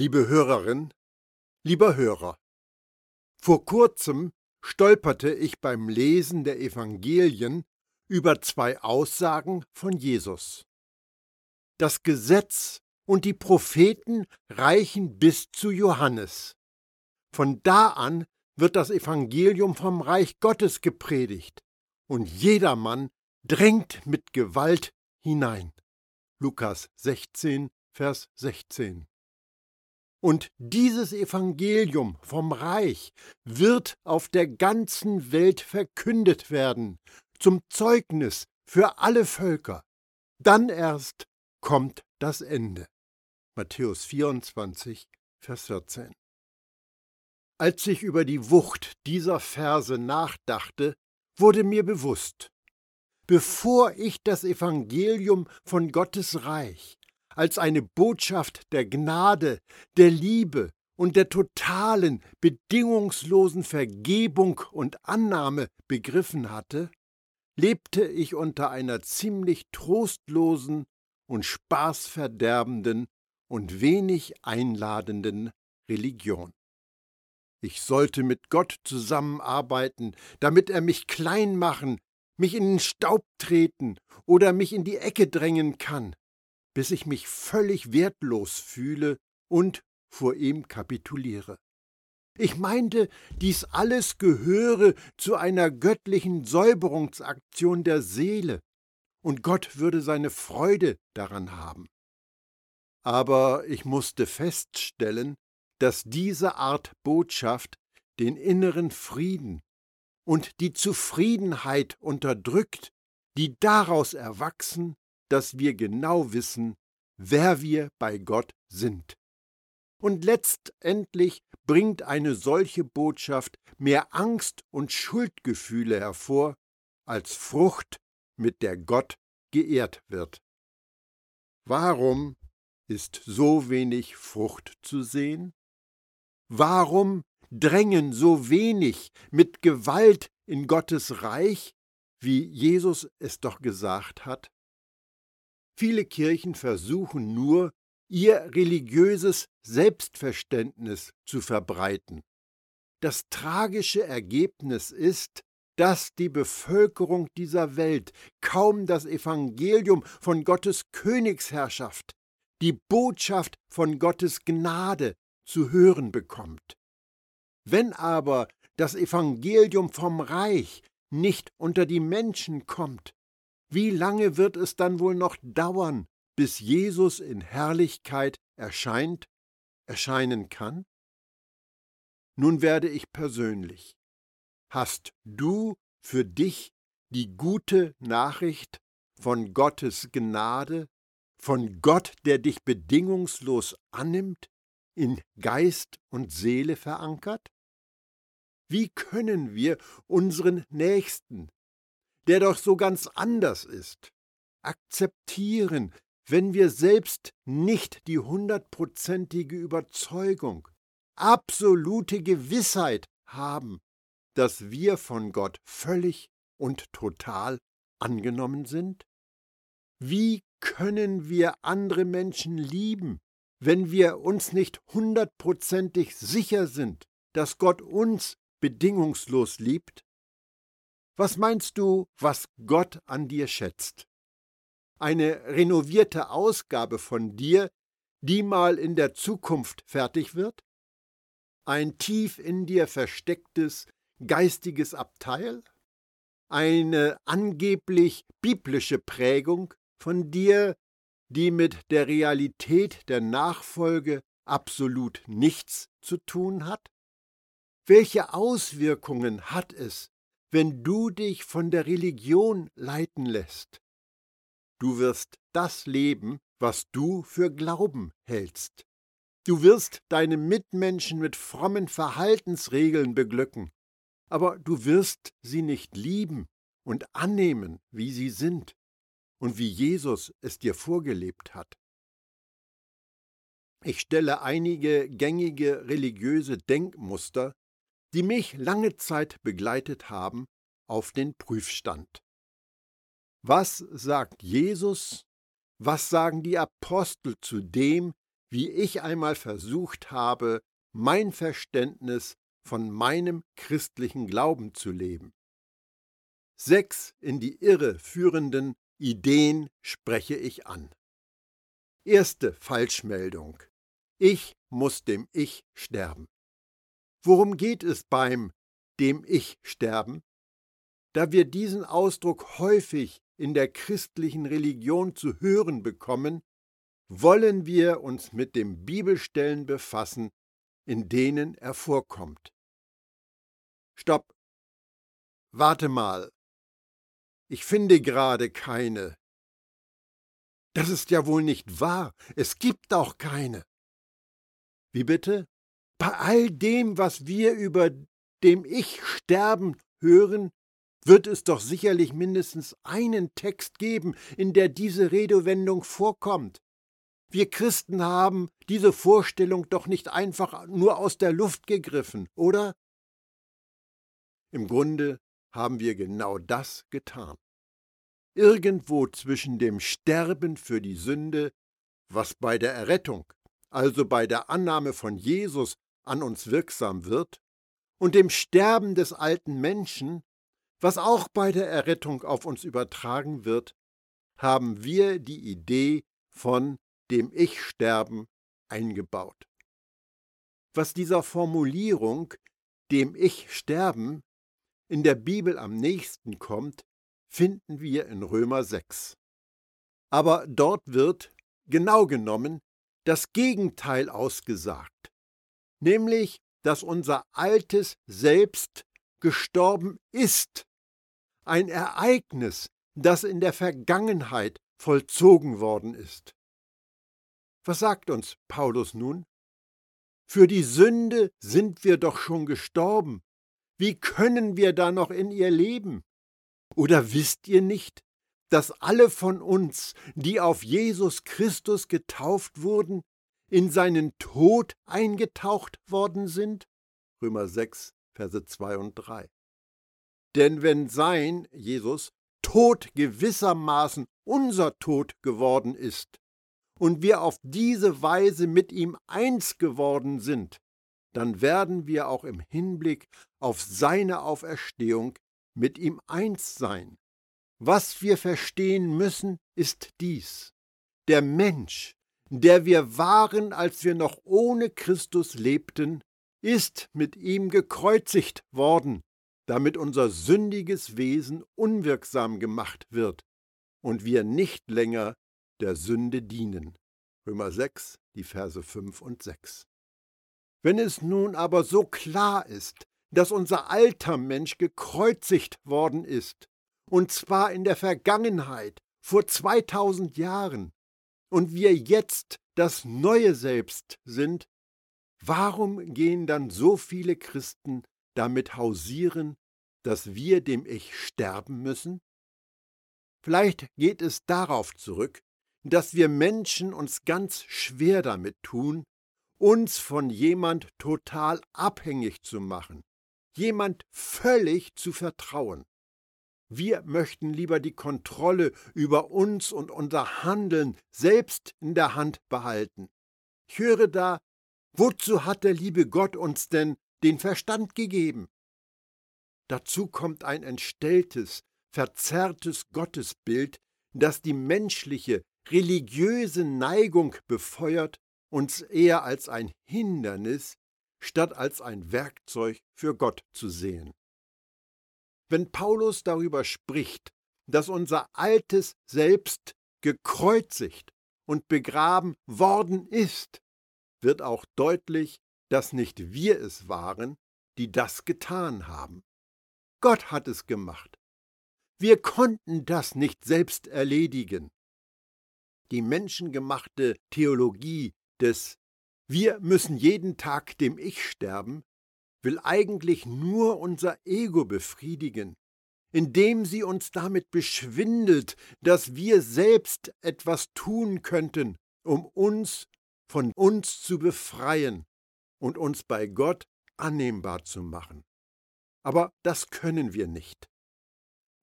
Liebe Hörerin, lieber Hörer, vor kurzem stolperte ich beim Lesen der Evangelien über zwei Aussagen von Jesus. Das Gesetz und die Propheten reichen bis zu Johannes. Von da an wird das Evangelium vom Reich Gottes gepredigt, und jedermann drängt mit Gewalt hinein. Lukas 16, Vers 16. Und dieses Evangelium vom Reich wird auf der ganzen Welt verkündet werden, zum Zeugnis für alle Völker. Dann erst kommt das Ende. Matthäus 24, Vers 14. Als ich über die Wucht dieser Verse nachdachte, wurde mir bewusst, bevor ich das Evangelium von Gottes Reich als eine Botschaft der Gnade, der Liebe und der totalen, bedingungslosen Vergebung und Annahme begriffen hatte, lebte ich unter einer ziemlich trostlosen und spaßverderbenden und wenig einladenden Religion. Ich sollte mit Gott zusammenarbeiten, damit er mich klein machen, mich in den Staub treten oder mich in die Ecke drängen kann, bis ich mich völlig wertlos fühle und vor ihm kapituliere. Ich meinte, dies alles gehöre zu einer göttlichen Säuberungsaktion der Seele, und Gott würde seine Freude daran haben. Aber ich musste feststellen, dass diese Art Botschaft den inneren Frieden und die Zufriedenheit unterdrückt, die daraus erwachsen, dass wir genau wissen, wer wir bei Gott sind. Und letztendlich bringt eine solche Botschaft mehr Angst und Schuldgefühle hervor, als Frucht, mit der Gott geehrt wird. Warum ist so wenig Frucht zu sehen? Warum drängen so wenig mit Gewalt in Gottes Reich, wie Jesus es doch gesagt hat? Viele Kirchen versuchen nur, ihr religiöses Selbstverständnis zu verbreiten. Das tragische Ergebnis ist, dass die Bevölkerung dieser Welt kaum das Evangelium von Gottes Königsherrschaft, die Botschaft von Gottes Gnade zu hören bekommt. Wenn aber das Evangelium vom Reich nicht unter die Menschen kommt, wie lange wird es dann wohl noch dauern, bis Jesus in Herrlichkeit erscheint, erscheinen kann? Nun werde ich persönlich. Hast du für dich die gute Nachricht von Gottes Gnade, von Gott, der dich bedingungslos annimmt, in Geist und Seele verankert? Wie können wir unseren Nächsten, der doch so ganz anders ist, akzeptieren, wenn wir selbst nicht die hundertprozentige Überzeugung, absolute Gewissheit haben, dass wir von Gott völlig und total angenommen sind? Wie können wir andere Menschen lieben, wenn wir uns nicht hundertprozentig sicher sind, dass Gott uns bedingungslos liebt? Was meinst du, was Gott an dir schätzt? Eine renovierte Ausgabe von dir, die mal in der Zukunft fertig wird? Ein tief in dir verstecktes geistiges Abteil? Eine angeblich biblische Prägung von dir, die mit der Realität der Nachfolge absolut nichts zu tun hat? Welche Auswirkungen hat es, wenn du dich von der Religion leiten lässt? Du wirst das leben, was du für Glauben hältst. Du wirst deine Mitmenschen mit frommen Verhaltensregeln beglücken, aber du wirst sie nicht lieben und annehmen, wie sie sind und wie Jesus es dir vorgelebt hat. Ich stelle einige gängige religiöse Denkmuster die mich lange Zeit begleitet haben, auf den Prüfstand. Was sagt Jesus, was sagen die Apostel zu dem, wie ich einmal versucht habe, mein Verständnis von meinem christlichen Glauben zu leben. Sechs in die Irre führenden Ideen spreche ich an. Erste Falschmeldung. Ich muss dem Ich sterben. Worum geht es beim dem Ich sterben? Da wir diesen Ausdruck häufig in der christlichen Religion zu hören bekommen, wollen wir uns mit den Bibelstellen befassen, in denen er vorkommt. Stopp. Warte mal. Ich finde gerade keine. Das ist ja wohl nicht wahr. Es gibt auch keine. Wie bitte? Bei all dem, was wir über dem Ich sterben hören, wird es doch sicherlich mindestens einen Text geben, in der diese Redewendung vorkommt. Wir Christen haben diese Vorstellung doch nicht einfach nur aus der Luft gegriffen, oder? Im Grunde haben wir genau das getan. Irgendwo zwischen dem Sterben für die Sünde, was bei der Errettung, also bei der Annahme von Jesus an uns wirksam wird, und dem Sterben des alten Menschen, was auch bei der Errettung auf uns übertragen wird, haben wir die Idee von dem Ich-Sterben eingebaut. Was dieser Formulierung dem Ich-Sterben in der Bibel am nächsten kommt, finden wir in Römer 6. Aber dort wird, genau genommen, das Gegenteil ausgesagt, nämlich, dass unser altes Selbst gestorben ist, ein Ereignis, das in der Vergangenheit vollzogen worden ist. Was sagt uns Paulus nun? Für die Sünde sind wir doch schon gestorben. Wie können wir da noch in ihr leben? Oder wisst ihr nicht, dass alle von uns, die auf Jesus Christus getauft wurden, in seinen Tod eingetaucht worden sind? Römer 6, Verse 2 und 3. Denn wenn sein, Jesus, Tod gewissermaßen unser Tod geworden ist und wir auf diese Weise mit ihm eins geworden sind, dann werden wir auch im Hinblick auf seine Auferstehung mit ihm eins sein. Was wir verstehen müssen, ist dies. Der Mensch, der wir waren, als wir noch ohne Christus lebten, ist mit ihm gekreuzigt worden, damit unser sündiges Wesen unwirksam gemacht wird und wir nicht länger der Sünde dienen. Römer 6, die Verse 5 und 6. Wenn es nun aber so klar ist, dass unser alter Mensch gekreuzigt worden ist, und zwar in der Vergangenheit, vor 2000 Jahren, und wir jetzt das neue Selbst sind, warum gehen dann so viele Christen damit hausieren, dass wir dem Ich sterben müssen? Vielleicht geht es darauf zurück, dass wir Menschen uns ganz schwer damit tun, uns von jemand total abhängig zu machen, jemand völlig zu vertrauen. Wir möchten lieber die Kontrolle über uns und unser Handeln selbst in der Hand behalten. Ich höre da, wozu hat der liebe Gott uns denn den Verstand gegeben? Dazu kommt ein entstelltes, verzerrtes Gottesbild, das die menschliche, religiöse Neigung befeuert, uns eher als ein Hindernis statt als ein Werkzeug für Gott zu sehen. Wenn Paulus darüber spricht, dass unser altes Selbst gekreuzigt und begraben worden ist, wird auch deutlich, dass nicht wir es waren, die das getan haben. Gott hat es gemacht. Wir konnten das nicht selbst erledigen. Die menschengemachte Theologie des wir müssen jeden Tag dem Ich sterben, will eigentlich nur unser Ego befriedigen, indem sie uns damit beschwindelt, dass wir selbst etwas tun könnten, um uns von uns zu befreien und uns bei Gott annehmbar zu machen. Aber das können wir nicht.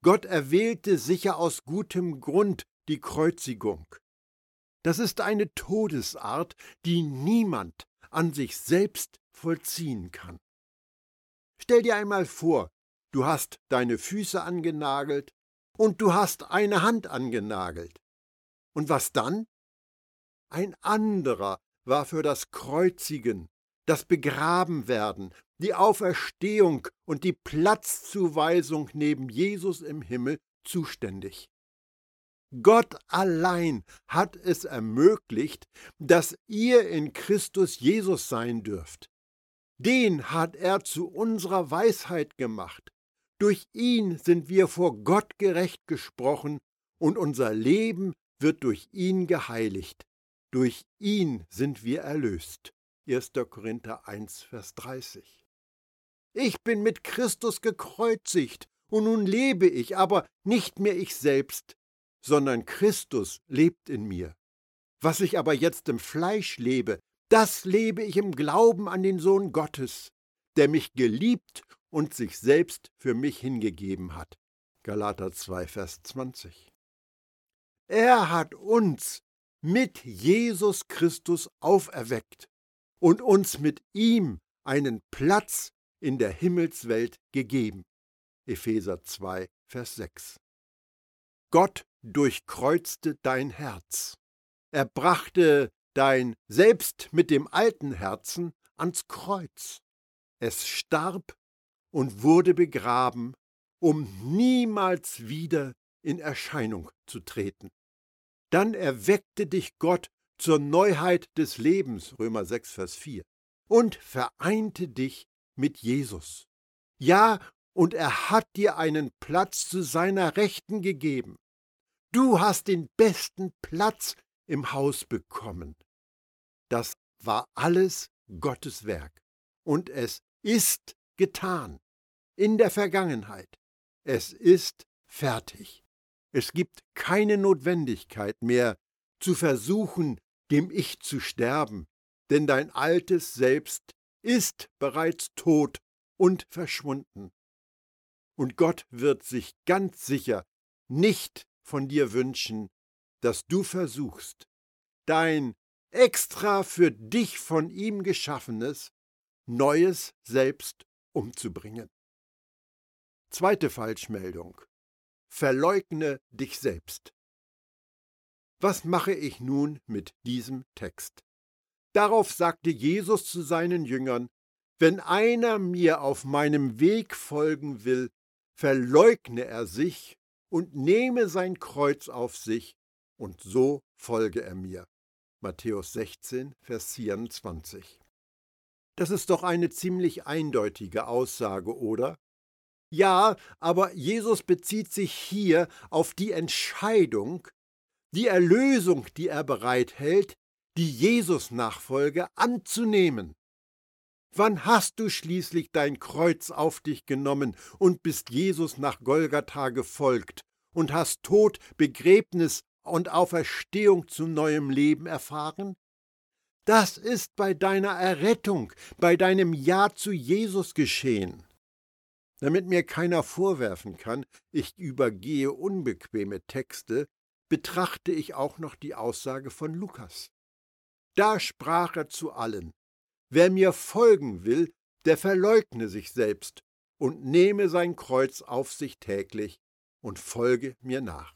Gott erwählte sicher aus gutem Grund die Kreuzigung. Das ist eine Todesart, die niemand an sich selbst vollziehen kann. Stell dir einmal vor, du hast deine Füße angenagelt und du hast eine Hand angenagelt. Und was dann? Ein anderer war für das Kreuzigen, das Begrabenwerden, die Auferstehung und die Platzzuweisung neben Jesus im Himmel zuständig. Gott allein hat es ermöglicht, dass ihr in Christus Jesus sein dürft. Den hat er zu unserer Weisheit gemacht. Durch ihn sind wir vor Gott gerecht gesprochen und unser Leben wird durch ihn geheiligt. Durch ihn sind wir erlöst. 1. Korinther 1, Vers 30. Ich bin mit Christus gekreuzigt, und nun lebe ich, aber nicht mehr ich selbst, sondern Christus lebt in mir. Was ich aber jetzt im Fleisch lebe, das lebe ich im Glauben an den Sohn Gottes, der mich geliebt und sich selbst für mich hingegeben hat. Galater 2, Vers 20. Er hat uns mit Jesus Christus auferweckt und uns mit ihm einen Platz in der Himmelswelt gegeben. Epheser 2, Vers 6. Gott durchkreuzte dein Herz. Er brachte dein Selbst mit dem alten Herzen ans Kreuz. Es starb und wurde begraben, um niemals wieder in Erscheinung zu treten. Dann erweckte dich Gott zur Neuheit des Lebens, Römer 6, Vers 4, und vereinte dich mit Jesus. Ja, und er hat dir einen Platz zu seiner Rechten gegeben. Du hast den besten Platz im Haus bekommen. Das war alles Gottes Werk. Und es ist getan. In der Vergangenheit. Es ist fertig. Es gibt keine Notwendigkeit mehr, zu versuchen, dem Ich zu sterben, denn dein altes Selbst ist bereits tot und verschwunden. Und Gott wird sich ganz sicher nicht von dir wünschen, dass du versuchst, dein extra für dich von ihm geschaffenes, neues Selbst umzubringen. Zweite Falschmeldung. Verleugne dich selbst. Was mache ich nun mit diesem Text? Darauf sagte Jesus zu seinen Jüngern, wenn einer mir auf meinem Weg folgen will, verleugne er sich und nehme sein Kreuz auf sich, und so folge er mir. Matthäus 16, Vers 24. Das ist doch eine ziemlich eindeutige Aussage, oder? Ja, aber Jesus bezieht sich hier auf die Entscheidung, die Erlösung, die er bereithält, die Jesus-Nachfolge anzunehmen. Wann hast du schließlich dein Kreuz auf dich genommen und bist Jesus nach Golgatha gefolgt und hast Tod, Begräbnis und Auferstehung zu neuem Leben erfahren? Das ist bei deiner Errettung, bei deinem Ja zu Jesus geschehen. Damit mir keiner vorwerfen kann, ich übergehe unbequeme Texte, betrachte ich auch noch die Aussage von Lukas. Da sprach er zu allen, Wer mir folgen will, der verleugne sich selbst und nehme sein Kreuz auf sich täglich und folge mir nach.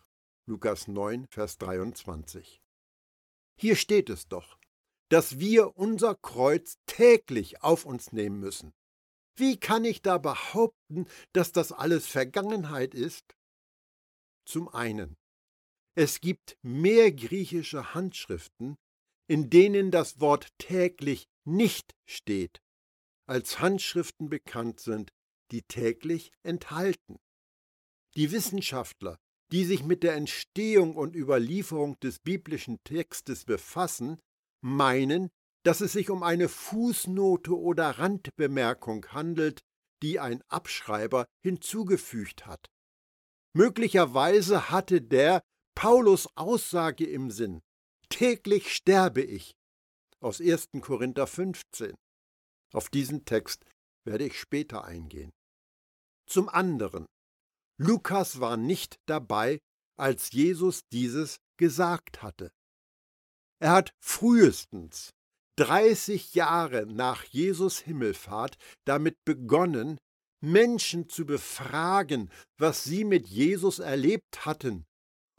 Lukas 9, Vers 23. Hier steht es doch, dass wir unser Kreuz täglich auf uns nehmen müssen. Wie kann ich da behaupten, dass das alles Vergangenheit ist? Zum einen, es gibt mehr griechische Handschriften, in denen das Wort täglich nicht steht, als Handschriften bekannt sind, die täglich enthalten. Die Wissenschaftler, die sich mit der Entstehung und Überlieferung des biblischen Textes befassen, meinen, dass es sich um eine Fußnote oder Randbemerkung handelt, die ein Abschreiber hinzugefügt hat. Möglicherweise hatte der Paulus Aussage im Sinn, täglich sterbe ich. Aus 1. Korinther 15. Auf diesen Text werde ich später eingehen. Zum anderen, Lukas war nicht dabei, als Jesus dieses gesagt hatte. Er hat frühestens 30 Jahre nach Jesus Himmelfahrt damit begonnen, Menschen zu befragen, was sie mit Jesus erlebt hatten,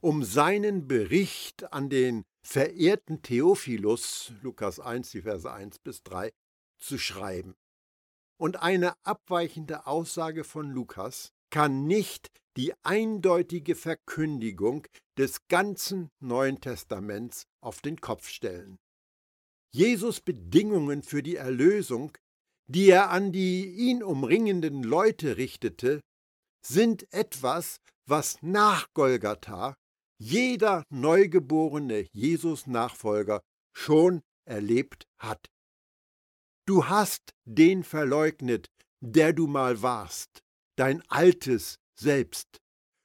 um seinen Bericht an den verehrten Theophilus, Lukas 1, die Verse 1 bis 3, zu schreiben. Und eine abweichende Aussage von Lukas kann nicht die eindeutige Verkündigung des ganzen Neuen Testaments auf den Kopf stellen. Jesus Bedingungen für die Erlösung, die er an die ihn umringenden Leute richtete, sind etwas, was nach Golgatha jeder neugeborene Jesus-Nachfolger schon erlebt hat. Du hast den verleugnet, der du mal warst, dein altes Selbst.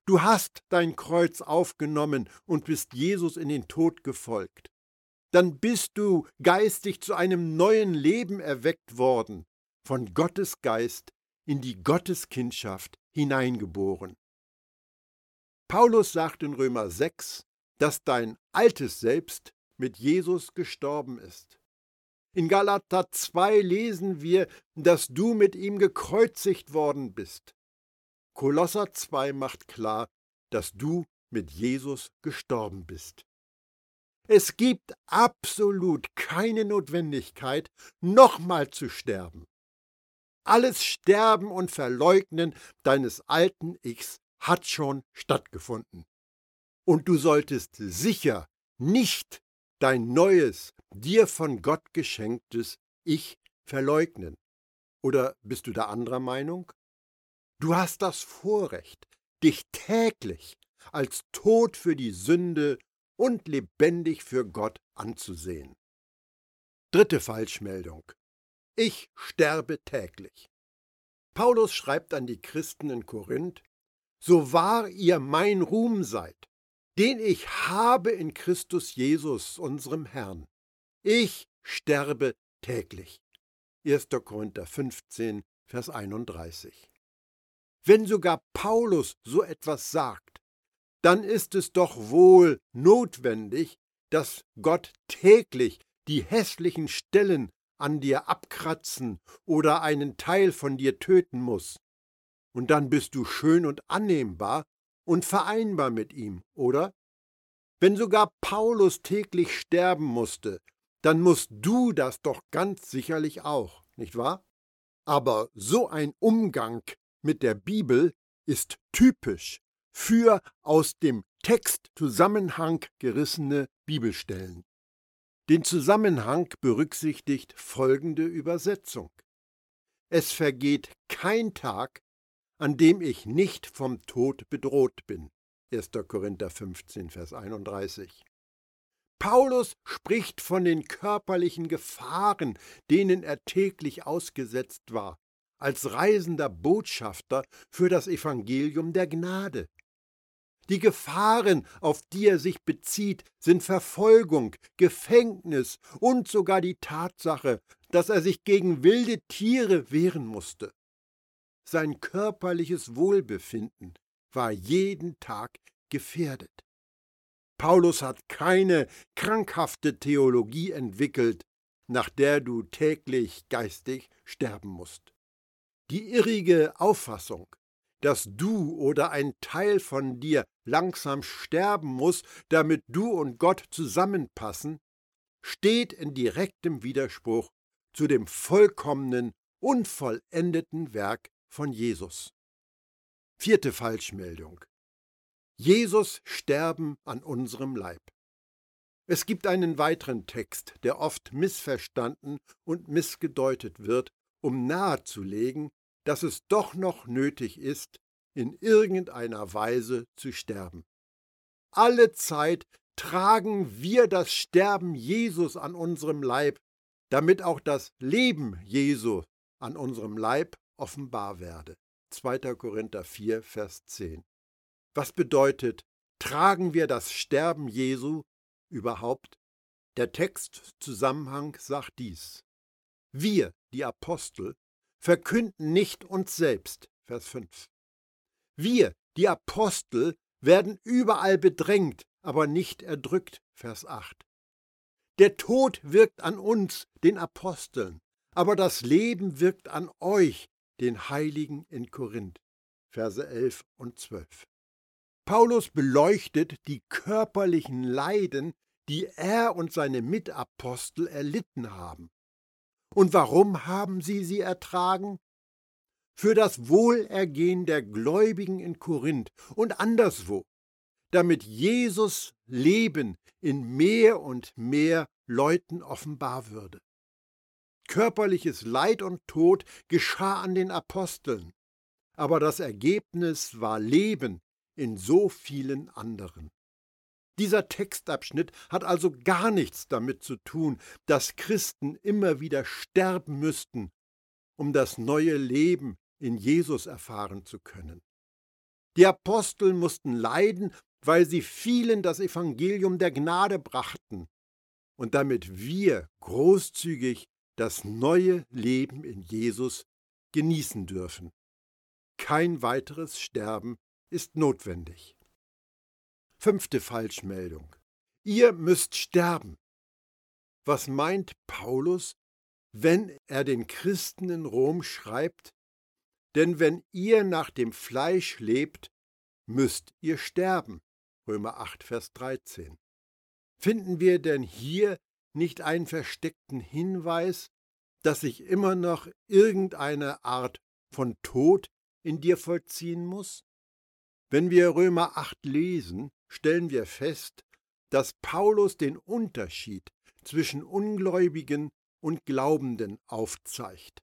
Du hast dein Kreuz aufgenommen und bist Jesus in den Tod gefolgt. Dann bist du geistig zu einem neuen Leben erweckt worden, von Gottes Geist in die Gotteskindschaft hineingeboren. Paulus sagt in Römer 6, dass dein altes Selbst mit Jesus gestorben ist. In Galater 2 lesen wir, dass du mit ihm gekreuzigt worden bist. Kolosser 2 macht klar, dass du mit Jesus gestorben bist. Es gibt absolut keine Notwendigkeit, nochmal zu sterben. Alles Sterben und Verleugnen deines alten Ichs hat schon stattgefunden. Und du solltest sicher nicht dein neues, dir von Gott geschenktes Ich verleugnen. Oder bist du da anderer Meinung? Du hast das Vorrecht, dich täglich als tot für die Sünde und lebendig für Gott anzusehen. Dritte Falschmeldung. Ich sterbe täglich. Paulus schreibt an die Christen in Korinth, so wahr ihr mein Ruhm seid, den ich habe in Christus Jesus, unserem Herrn. Ich sterbe täglich. 1. Korinther 15, Vers 31. Wenn sogar Paulus so etwas sagt, dann ist es doch wohl notwendig, dass Gott täglich die hässlichen Stellen an dir abkratzen oder einen Teil von dir töten muss, und dann bist du schön und annehmbar und vereinbar mit ihm, oder? Wenn sogar Paulus täglich sterben musste, dann musst du das doch ganz sicherlich auch, nicht wahr? Aber so ein Umgang mit der Bibel ist typisch für aus dem Textzusammenhang gerissene Bibelstellen. Den Zusammenhang berücksichtigt folgende Übersetzung. Es vergeht kein Tag, an dem ich nicht vom Tod bedroht bin. 1. Korinther 15, Vers 31. Paulus spricht von den körperlichen Gefahren, denen er täglich ausgesetzt war, als reisender Botschafter für das Evangelium der Gnade. Die Gefahren, auf die er sich bezieht, sind Verfolgung, Gefängnis und sogar die Tatsache, dass er sich gegen wilde Tiere wehren musste. Sein körperliches Wohlbefinden war jeden Tag gefährdet. Paulus hat keine krankhafte Theologie entwickelt, nach der du täglich geistig sterben musst. Die irrige Auffassung, dass du oder ein Teil von dir langsam sterben muss, damit du und Gott zusammenpassen, steht in direktem Widerspruch zu dem vollkommenen, unvollendeten Werk von Jesus. Vierte Falschmeldung. Jesus sterben an unserem Leib. Es gibt einen weiteren Text, der oft missverstanden und missgedeutet wird, um nahezulegen, dass es doch noch nötig ist, in irgendeiner Weise zu sterben. Alle Zeit tragen wir das Sterben Jesus an unserem Leib, damit auch das Leben Jesu an unserem Leib offenbar werde. 2. Korinther 4, Vers 10. Was bedeutet, tragen wir das Sterben Jesu überhaupt? Der Textzusammenhang sagt dies. Wir, die Apostel, verkünden nicht uns selbst, Vers 5. Wir, die Apostel, werden überall bedrängt, aber nicht erdrückt, Vers 8. Der Tod wirkt an uns, den Aposteln, aber das Leben wirkt an euch, den Heiligen in Korinth. Verse 11 und 12. Paulus beleuchtet die körperlichen Leiden, die er und seine Mitapostel erlitten haben. Und warum haben sie sie ertragen? Für das Wohlergehen der Gläubigen in Korinth und anderswo, damit Jesus Leben in mehr und mehr Leuten offenbar würde. Körperliches Leid und Tod geschah an den Aposteln, aber das Ergebnis war Leben in so vielen anderen. Dieser Textabschnitt hat also gar nichts damit zu tun, dass Christen immer wieder sterben müssten, um das neue Leben in Jesus erfahren zu können. Die Apostel mussten leiden, weil sie vielen das Evangelium der Gnade brachten und damit wir großzügig das neue Leben in Jesus genießen dürfen. Kein weiteres Sterben ist notwendig. Fünfte Falschmeldung. Ihr müsst sterben. Was meint Paulus, wenn er den Christen in Rom schreibt, denn wenn ihr nach dem Fleisch lebt, müsst ihr sterben. Römer 8, Vers 13. Finden wir denn hier nicht einen versteckten Hinweis, dass sich immer noch irgendeine Art von Tod in dir vollziehen muss? Wenn wir Römer 8 lesen, stellen wir fest, dass Paulus den Unterschied zwischen Ungläubigen und Glaubenden aufzeigt.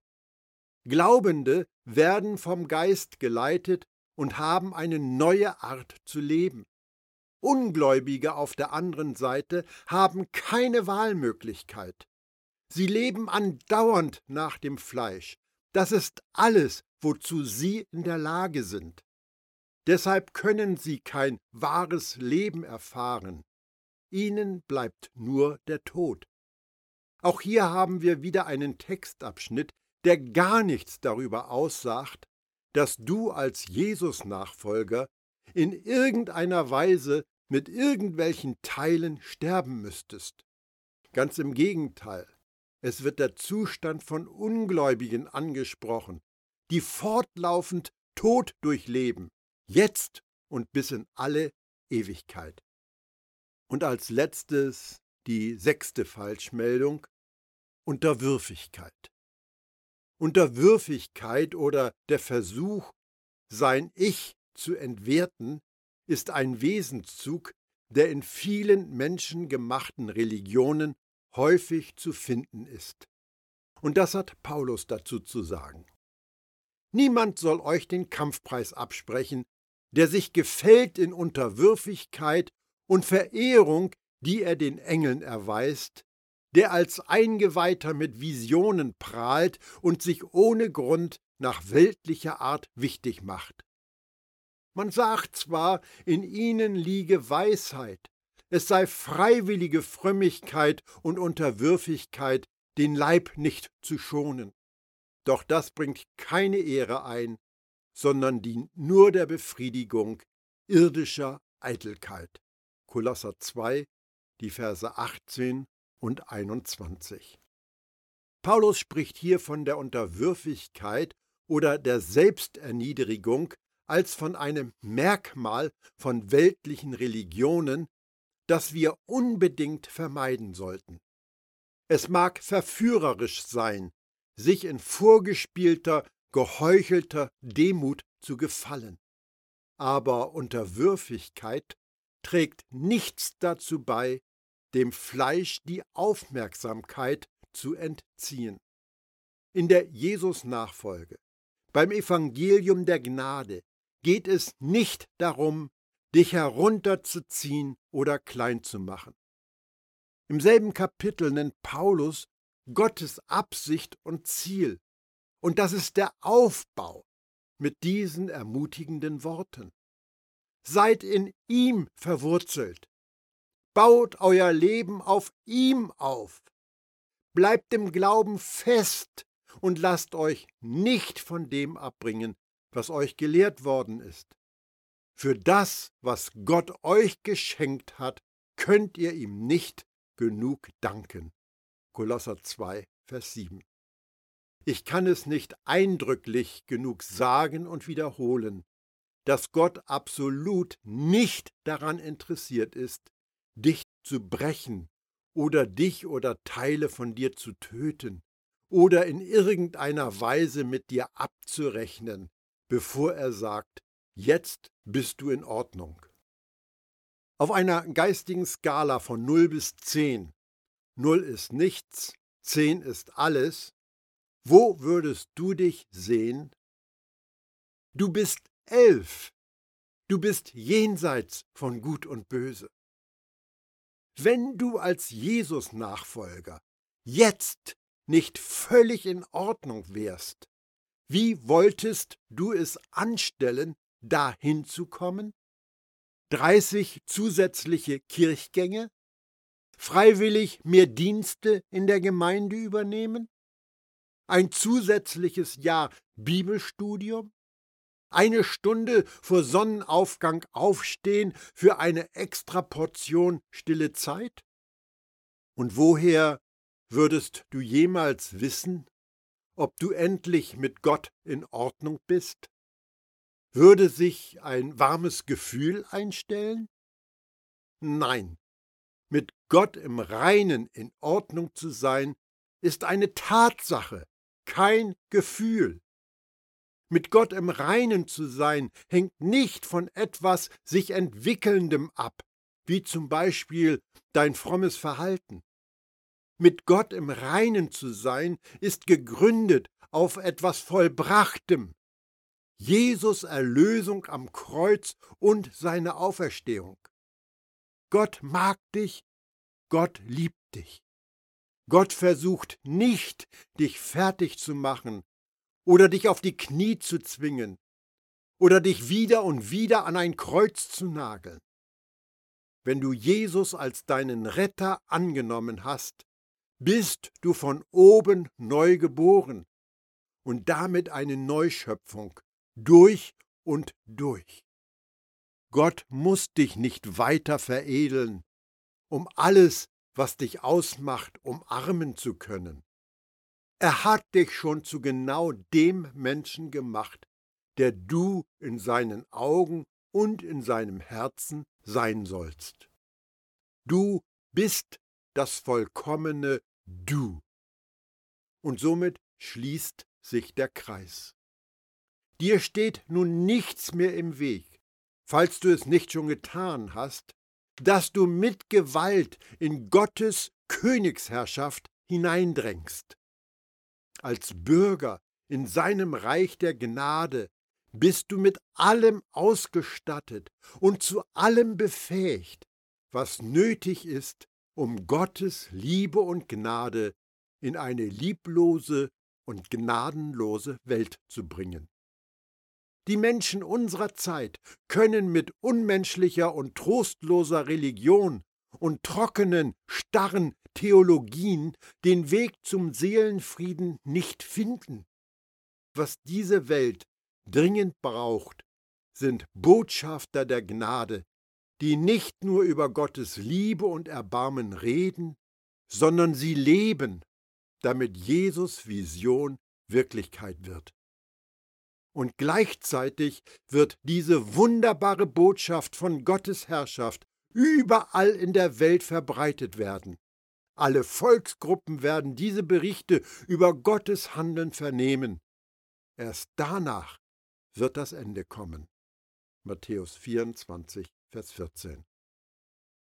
Glaubende werden vom Geist geleitet und haben eine neue Art zu leben. Ungläubige auf der anderen Seite haben keine Wahlmöglichkeit. Sie leben andauernd nach dem Fleisch. Das ist alles, wozu sie in der Lage sind. Deshalb können sie kein wahres Leben erfahren. Ihnen bleibt nur der Tod. Auch hier haben wir wieder einen Textabschnitt, der gar nichts darüber aussagt, dass du als Jesus-Nachfolger in irgendeiner Weise mit irgendwelchen Teilen sterben müsstest. Ganz im Gegenteil, es wird der Zustand von Ungläubigen angesprochen, die fortlaufend Tod durchleben, jetzt und bis in alle Ewigkeit. Und als letztes die sechste Falschmeldung Unterwürfigkeit. Unterwürfigkeit oder der Versuch, sein Ich zu entwerten, ist ein Wesenszug, der in vielen menschengemachten Religionen häufig zu finden ist. Und das hat Paulus dazu zu sagen. Niemand soll euch den Kampfpreis absprechen, der sich gefällt in Unterwürfigkeit und Verehrung, die er den Engeln erweist, der als Eingeweihter mit Visionen prahlt und sich ohne Grund nach weltlicher Art wichtig macht. Man sagt zwar, in ihnen liege Weisheit, es sei freiwillige Frömmigkeit und Unterwürfigkeit, den Leib nicht zu schonen. Doch das bringt keine Ehre ein, sondern dient nur der Befriedigung irdischer Eitelkeit. Kolosser 2, die Verse 18 und 21. Paulus spricht hier von der Unterwürfigkeit oder der Selbsterniedrigung als von einem Merkmal von weltlichen Religionen, das wir unbedingt vermeiden sollten. Es mag verführerisch sein, sich in vorgespielter geheuchelter Demut zu gefallen. Aber Unterwürfigkeit trägt nichts dazu bei, dem Fleisch die Aufmerksamkeit zu entziehen. In der Jesus-Nachfolge, beim Evangelium der Gnade, geht es nicht darum, dich herunterzuziehen oder klein zu machen. Im selben Kapitel nennt Paulus Gottes Absicht und Ziel und das ist der Aufbau mit diesen ermutigenden Worten. Seid in ihm verwurzelt. Baut euer Leben auf ihm auf. Bleibt im Glauben fest und lasst euch nicht von dem abbringen, was euch gelehrt worden ist. Für das, was Gott euch geschenkt hat, könnt ihr ihm nicht genug danken. Kolosser 2, Vers 7. Ich kann es nicht eindrücklich genug sagen und wiederholen, dass Gott absolut nicht daran interessiert ist, dich zu brechen oder dich oder Teile von dir zu töten oder in irgendeiner Weise mit dir abzurechnen, bevor er sagt, jetzt bist du in Ordnung. Auf einer geistigen Skala von 0 bis 10, 0 ist nichts, 10 ist alles, wo würdest du dich sehen? Du bist elf. Du bist jenseits von Gut und Böse. Wenn du als Jesus-Nachfolger jetzt nicht völlig in Ordnung wärst, wie wolltest du es anstellen, dahin zu kommen? 30 zusätzliche Kirchgänge? Freiwillig mehr Dienste in der Gemeinde übernehmen? Ein zusätzliches Jahr Bibelstudium? Eine Stunde vor Sonnenaufgang aufstehen für eine Extraportion stille Zeit? Und woher würdest du jemals wissen, ob du endlich mit Gott in Ordnung bist? Würde sich ein warmes Gefühl einstellen? Nein, mit Gott im Reinen in Ordnung zu sein, ist eine Tatsache, kein Gefühl. Mit Gott im Reinen zu sein, hängt nicht von etwas sich entwickelndem ab, wie zum Beispiel dein frommes Verhalten. Mit Gott im Reinen zu sein, ist gegründet auf etwas Vollbrachtem. Jesus Erlösung am Kreuz und seine Auferstehung. Gott mag dich, Gott liebt dich. Gott versucht nicht, dich fertig zu machen oder dich auf die Knie zu zwingen oder dich wieder und wieder an ein Kreuz zu nageln. Wenn du Jesus als deinen Retter angenommen hast, bist du von oben neu geboren und damit eine Neuschöpfung durch und durch. Gott muss dich nicht weiter veredeln, um alles, was dich ausmacht, umarmen zu können. Er hat dich schon zu genau dem Menschen gemacht, der du in seinen Augen und in seinem Herzen sein sollst. Du bist das vollkommene Du. Und somit schließt sich der Kreis. Dir steht nun nichts mehr im Weg, falls du es nicht schon getan hast, dass du mit Gewalt in Gottes Königsherrschaft hineindrängst als Bürger in seinem Reich der Gnade bist du mit allem ausgestattet und zu allem befähigt, was nötig ist, um Gottes Liebe und Gnade in eine lieblose und gnadenlose Welt zu bringen. Die Menschen unserer Zeit können mit unmenschlicher und trostloser Religion und trockenen, starren Theologien den Weg zum Seelenfrieden nicht finden. Was diese Welt dringend braucht, sind Botschafter der Gnade, die nicht nur über Gottes Liebe und Erbarmen reden, sondern sie leben, damit Jesus Vision Wirklichkeit wird. Und gleichzeitig wird diese wunderbare Botschaft von Gottes Herrschaft überall in der Welt verbreitet werden. Alle Volksgruppen werden diese Berichte über Gottes Handeln vernehmen. Erst danach wird das Ende kommen. Matthäus 24, Vers 14.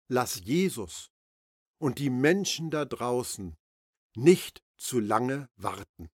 Lass Jesus und die Menschen da draußen nicht zu lange warten.